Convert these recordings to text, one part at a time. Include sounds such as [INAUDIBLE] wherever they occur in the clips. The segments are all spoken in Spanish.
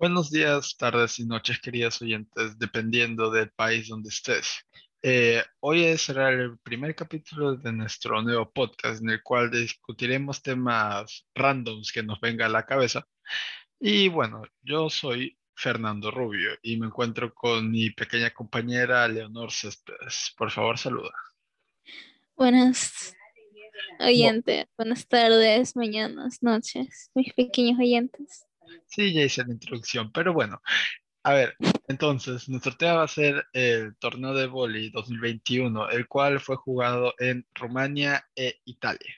Buenos días, tardes y noches, queridos oyentes, dependiendo del país donde estés. Eh, hoy será el primer capítulo de nuestro nuevo podcast en el cual discutiremos temas randoms que nos venga a la cabeza. Y bueno, yo soy Fernando Rubio y me encuentro con mi pequeña compañera Leonor Céspedes. Por favor, saluda. Buenas oyentes, buenas tardes, mañanas, noches, mis pequeños oyentes. Sí, ya hice la introducción, pero bueno, a ver, entonces, nuestro tema va a ser el torneo de vóley 2021, el cual fue jugado en Rumania e Italia.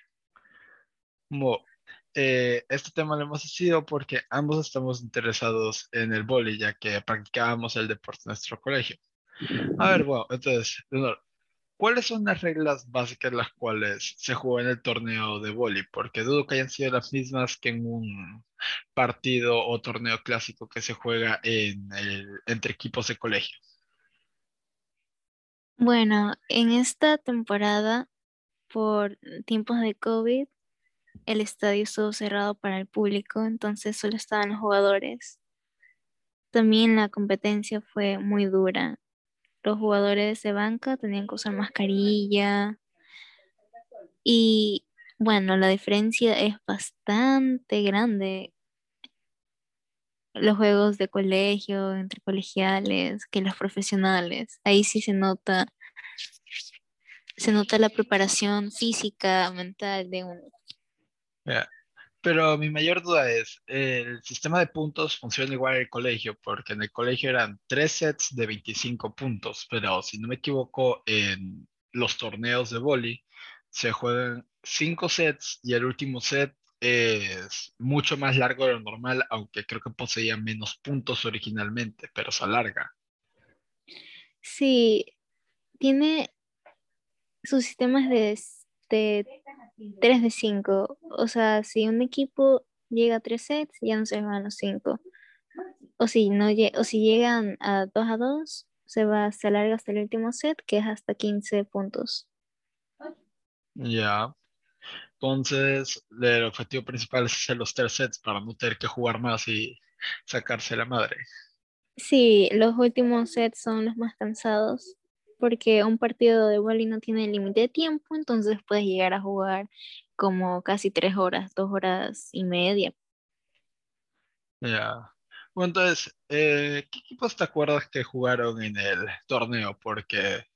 Eh, este tema lo hemos decidido porque ambos estamos interesados en el vóley, ya que practicábamos el deporte en nuestro colegio. A ver, bueno, entonces, ¿Cuáles son las reglas básicas las cuales se juega en el torneo de vóley? Porque dudo que hayan sido las mismas que en un partido o torneo clásico que se juega en entre equipos de colegio. Bueno, en esta temporada, por tiempos de COVID, el estadio estuvo cerrado para el público, entonces solo estaban los jugadores. También la competencia fue muy dura los jugadores de banca tenían que usar mascarilla. Y bueno, la diferencia es bastante grande. Los juegos de colegio, entre colegiales, que los profesionales. Ahí sí se nota, se nota la preparación física, mental de uno. Pero mi mayor duda es, ¿el sistema de puntos funciona igual en el colegio? Porque en el colegio eran tres sets de 25 puntos, pero si no me equivoco, en los torneos de vóley se juegan cinco sets y el último set es mucho más largo de lo normal, aunque creo que poseía menos puntos originalmente, pero se alarga. Sí, tiene sus sistemas de de 3 de 5. O sea, si un equipo llega a 3 sets, ya no se van los 5. O si, no, o si llegan a 2 a 2, se, va, se alarga hasta el último set, que es hasta 15 puntos. Ya. Entonces, el objetivo principal es hacer los 3 sets para no tener que jugar más y sacarse la madre. Sí, los últimos sets son los más cansados porque un partido de volley no tiene límite de tiempo, entonces puedes llegar a jugar como casi tres horas, dos horas y media. Ya. Bueno, entonces, eh, ¿qué equipos te acuerdas que jugaron en el torneo? Porque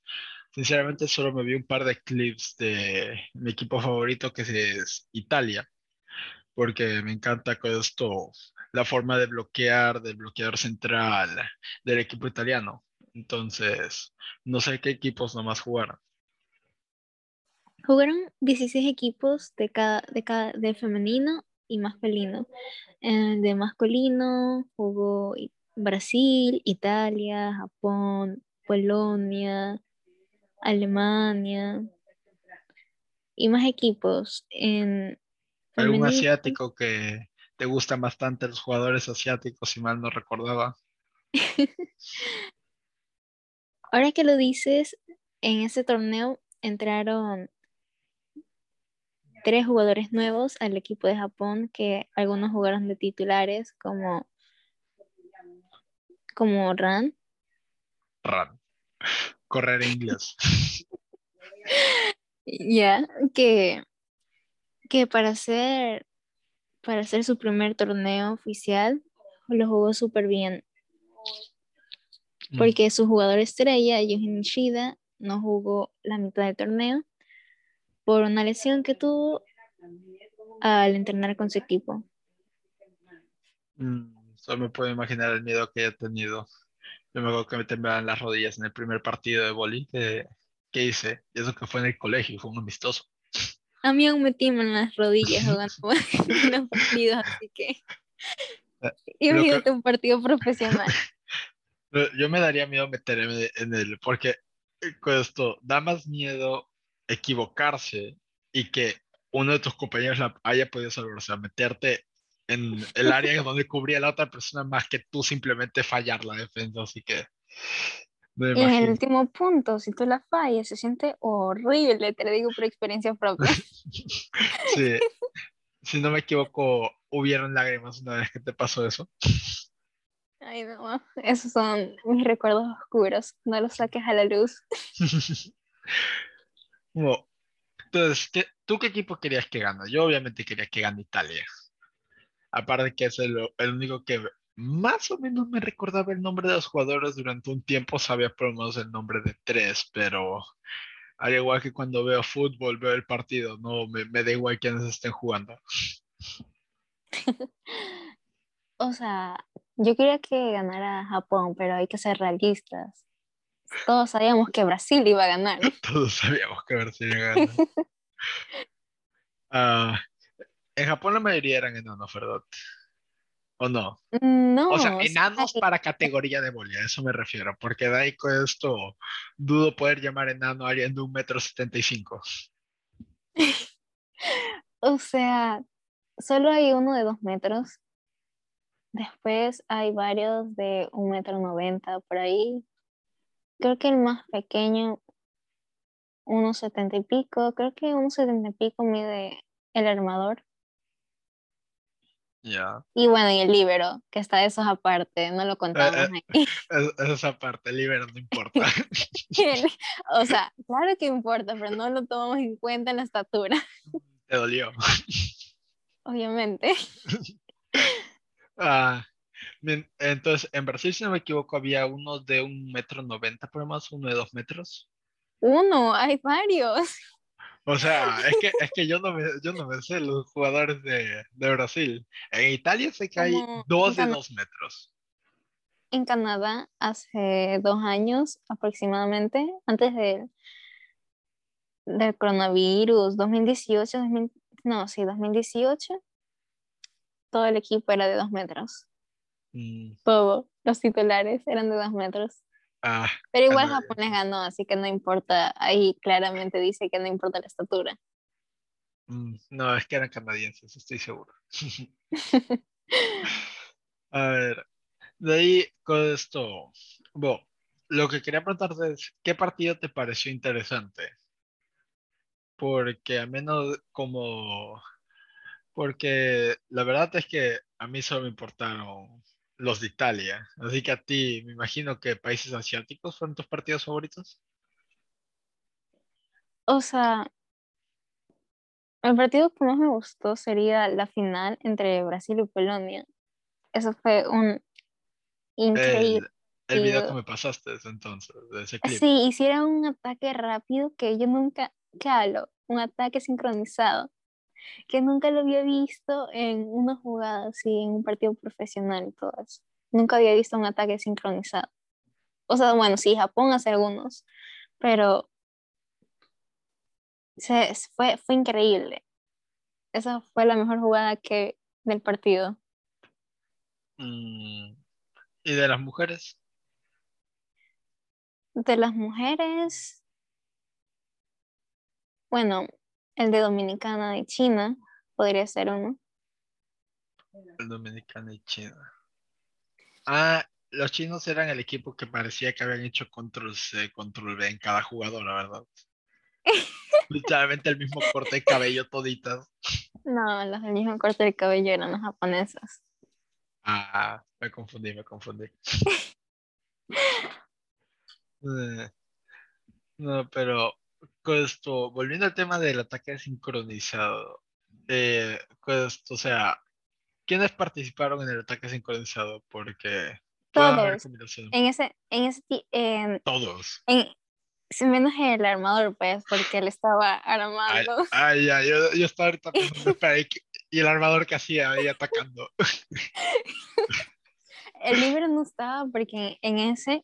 sinceramente solo me vi un par de clips de mi equipo favorito que es Italia, porque me encanta con esto la forma de bloquear del bloqueador central del equipo italiano. Entonces, no sé qué equipos nomás jugaron. Jugaron 16 equipos de cada, de cada, de femenino y masculino. Eh, de masculino jugó Brasil, Italia, Japón, Polonia, Alemania y más equipos. En ¿Algún asiático que te gustan bastante los jugadores asiáticos, si mal no recordaba? [LAUGHS] Ahora que lo dices, en ese torneo entraron tres jugadores nuevos al equipo de Japón que algunos jugaron de titulares como como Ran. Ran. Correr en inglés. [LAUGHS] Ya, que, que para hacer para hacer su primer torneo oficial lo jugó súper bien. Mm. porque su jugador estrella, Yuji Shida, no jugó la mitad del torneo por una lesión que tuvo al entrenar con su equipo. Mm, solo me puedo imaginar el miedo que haya tenido. Yo me acuerdo que me temblaban las rodillas en el primer partido de boli que, hice. Y eso que fue en el colegio, fue un amistoso. A mí aún me tiemblan las rodillas [LAUGHS] jugando [LAUGHS] los partidos, así que... Imagínate un partido profesional. [LAUGHS] Yo me daría miedo meterme en el, porque eh, esto da más miedo equivocarse y que uno de tus compañeros la haya podido salvar, o sea, meterte en el área donde cubría la otra persona más que tú simplemente fallar la defensa, así que... en el último punto, si tú la fallas, se siente horrible, te lo digo por experiencia propia. [LAUGHS] sí, si no me equivoco, hubieron lágrimas una vez que te pasó eso. Ay, no, [LAUGHS] esos son mis recuerdos oscuros. No los saques a la luz. [LAUGHS] [LAUGHS] Bueno, entonces, ¿qué- ¿tú qué equipo querías que gane? Yo obviamente quería que gane Italia. Aparte que es el, el único que más o menos me recordaba el nombre de los jugadores durante un tiempo, sabía por lo menos el nombre de tres, pero al igual que cuando veo fútbol, veo el partido, no me, me da igual quiénes estén jugando. O sea, yo quería que ganara Japón, pero hay que ser realistas. Todos sabíamos que Brasil iba a ganar. [LAUGHS] Todos sabíamos que Brasil iba a ganar. [LAUGHS] Ah, en Japón la mayoría eran enanos, ¿verdad? ¿O no? No, O sea, o sea, enanos para categoría de boli, a eso me refiero, porque con esto dudo poder llamar enano a alguien de un metro setenta y cinco. [LAUGHS] o sea, solo hay uno de dos metros. Después hay varios de un metro noventa por ahí. Creo que el más pequeño, unos setenta y pico. Creo que unos setenta y pico mide el armador. Ya. Y bueno, y el líbero, que está eso aparte, no lo contamos eh. ahí. [LAUGHS] Es- Esa parte, libera, no importa. [LAUGHS] O sea, claro que importa, pero no lo tomamos en cuenta en la estatura, Te dolió. [LAUGHS] obviamente. Ah, bien, entonces, en Brasil, si no me equivoco, había uno de un metro noventa, por más, uno de dos metros. Uno, hay varios. O sea, es que, es que yo no me, yo no me sé los jugadores de, de Brasil. En Italia sé que hay Como dos de dos metros. En Canadá, hace dos años aproximadamente, antes del, del coronavirus, 2018, 2000 no, sí, 2018, todo el equipo era de dos metros. Mm, Todo, los titulares eran de dos metros. ah, Pero igual. Japón les ganó, así que no importa. Ahí claramente dice que no importa la estatura. mm, no, es que eran canadienses, estoy seguro. [LAUGHS] [LAUGHS] A ver, de ahí con esto, bueno, lo que quería preguntarte es, ¿qué partido te pareció interesante? Porque a menos como, porque la verdad es que a mí solo me importaron los de Italia, así que a ti, me imagino que países asiáticos fueron tus partidos favoritos. O sea, el partido que más me gustó sería la final entre Brasil y Polonia. Eso fue un increíble. El, el video que me pasaste desde entonces, de ese clip. Sí, hicieron un ataque rápido que yo nunca, ¿qué hablo? Un ataque sincronizado, que nunca lo había visto en una jugada así, en un partido profesional y todo eso. Nunca había visto un ataque sincronizado. O sea, bueno, sí, Japón hace algunos, pero se, fue, fue increíble. Esa fue la mejor jugada que del partido. Mm, ¿Y de las mujeres? De las mujeres, bueno, el de Dominicana y China podría ser uno. El dominicano y China. Ah, los chinos eran el equipo que parecía que habían hecho control C, control B en cada jugador, la verdad. [LAUGHS] Literalmente el mismo corte de cabello toditas. No, los del mismo corte de cabello eran las japonesas. Ah, me confundí, me confundí. [LAUGHS] Eh, No, pero esto, volviendo al tema del ataque sincronizado, eh, esto, o sea, ¿quiénes participaron en el ataque sincronizado? Porque Todos. En ese, en ese, en, Todos. en- sin menos el armador, pues, porque él estaba armando. ay, ya, yo, yo estaba ahorita [LAUGHS] pensando, espera, ¿y, qué- y el armador que hacía ahí atacando? El libro no estaba porque en ese,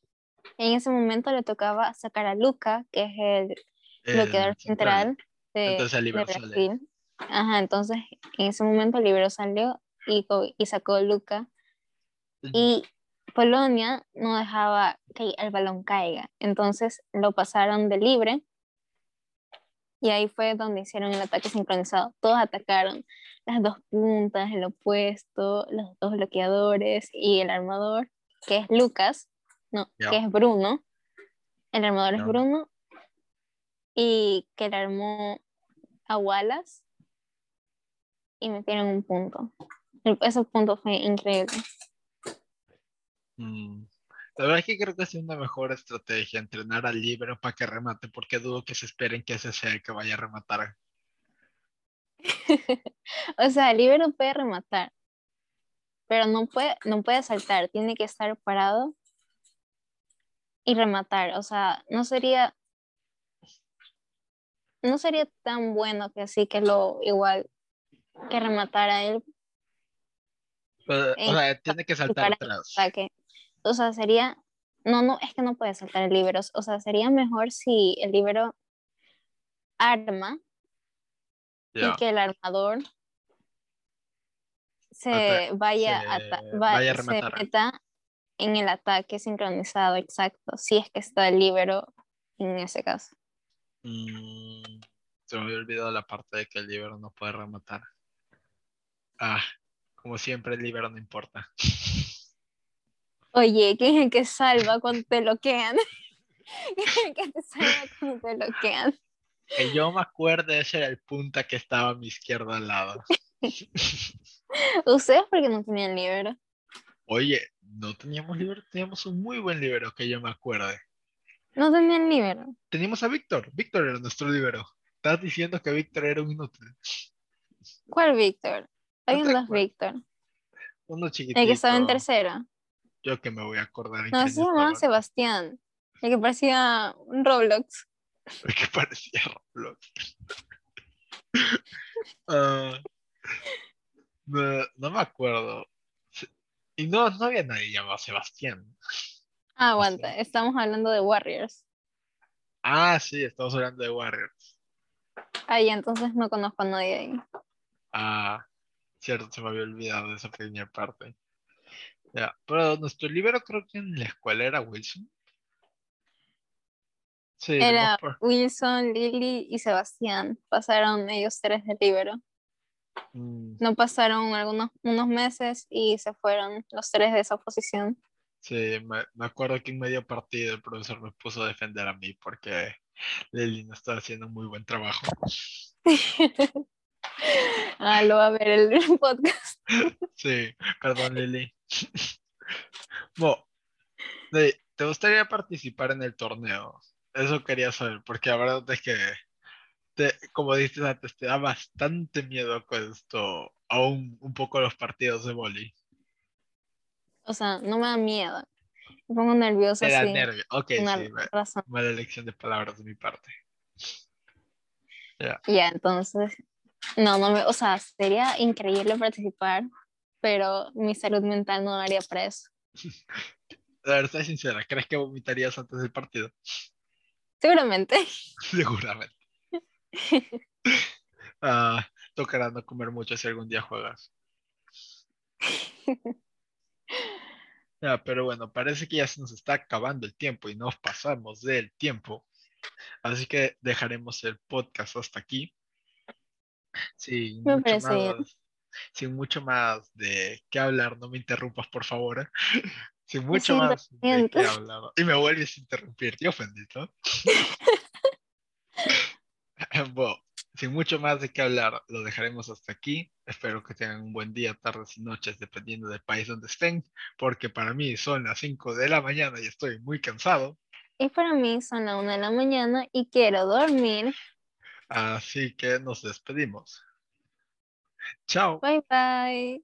en ese momento le tocaba sacar a Luca, que es el bloqueador El central. de, Entonces el de libro sale. Brasil. Ajá, entonces en ese momento el libro salió y, y sacó Luca. Y Polonia no dejaba que el balón caiga. Entonces lo pasaron de libre. Y ahí fue donde hicieron el ataque sincronizado. Todos atacaron las dos puntas, el opuesto, los dos bloqueadores y el armador, que es Lucas, no, Ya. que es Bruno. El armador Ya. es Bruno. Y que le armó a Wallace y metieron un punto. Ese punto fue increíble. Mm, La verdad es que creo que es una mejor estrategia entrenar al libero para que remate, porque dudo que se esperen que ese sea el que vaya a rematar. [LAUGHS] o sea, el libero puede rematar, pero no puede, no puede saltar, tiene que estar parado y rematar. O sea, no sería, no sería tan bueno que así que lo igual que rematar a él. Pero, o sea, tiene que saltar atrás. ataque. O sea, sería, no, no, es que no puede saltar el libero. O sea, sería mejor si el libero arma y que el armador se Ata- vaya, se vaya a se meta en el ataque sincronizado, exacto, si es que está el libero en ese caso. Mm, se me había olvidado la parte de que el libero no puede rematar. Ah, como siempre, el libero no importa. Oye, ¿quién es el que salva cuando te bloquean? ¿Quién es el que te salva cuando te bloquean? Que yo me acuerde, ese era el punta que estaba a mi izquierda al lado. Ustedes porque no tenían libero. Oye, no teníamos libero, teníamos un muy buen libero que yo me acuerde. No tenían libero. Teníamos a Víctor, Víctor era nuestro libero. Estás diciendo que Víctor era un inútil. ¿Cuál Víctor? Hay ¿No un te dos acuerdas? Víctor. Uno chiquitito. El que estaba en tercero. Yo que me voy a acordar No, se llamaba. Sebastián. El que parecía un Roblox. [LAUGHS] El que parecía Roblox. [LAUGHS] Ah, no, no me acuerdo. Y no, no había nadie llamado Sebastián. Ah, aguanta, estamos hablando de Warriors. Ah, sí, estamos hablando de Warriors. Ahí entonces no conozco a nadie ahí. Ah, cierto, se me había olvidado de esa pequeña parte. Ya, pero nuestro libero creo que en la escuela era Wilson. Sí, Era por- Wilson, Lily y Sebastián. Pasaron ellos tres de libero. Mm, No pasaron algunos unos meses y se fueron los tres de esa posición. Sí, me, me acuerdo que en medio partido el profesor me puso a defender a mí porque Lily no estaba haciendo un muy buen trabajo. Ah, lo va a ver el [LAUGHS] podcast. Sí, perdón, Lili. [LAUGHS] Bueno, ¿te gustaría participar en el torneo? Eso quería saber, porque la verdad es que, te- como dices antes, te da bastante miedo con esto, aún un poco los partidos de boli. O sea, no me da miedo. Me pongo nerviosa Te da así. nervio. Ok, una sí, razón. mala elección de palabras de mi parte. Ya, entonces, no, no me, o sea, sería increíble participar, pero mi salud mental no daría para eso. A ver, sé sincera, ¿crees que vomitarías antes del partido? Seguramente. [LAUGHS] Seguramente. [LAUGHS] Ah, tocará no comer mucho si algún día juegas. [LAUGHS] Ya, pero bueno, parece que ya se nos está acabando el tiempo y nos pasamos del tiempo. Así que dejaremos el podcast hasta aquí. Sin Me mucho bien. más, sin mucho más de qué hablar, no me interrumpas, por favor. [LAUGHS] Sin mucho más de qué hablar. Y me vuelves a interrumpir, te ofendí, ¿no? Bueno, sin mucho más de qué hablar, lo dejaremos hasta aquí. Espero que tengan un buen día, tardes y noches, dependiendo del país donde estén, porque para mí son las 5 de la mañana y estoy muy cansado. Y para mí son las una de la mañana y quiero dormir. Así que nos despedimos. Chao. Bye bye.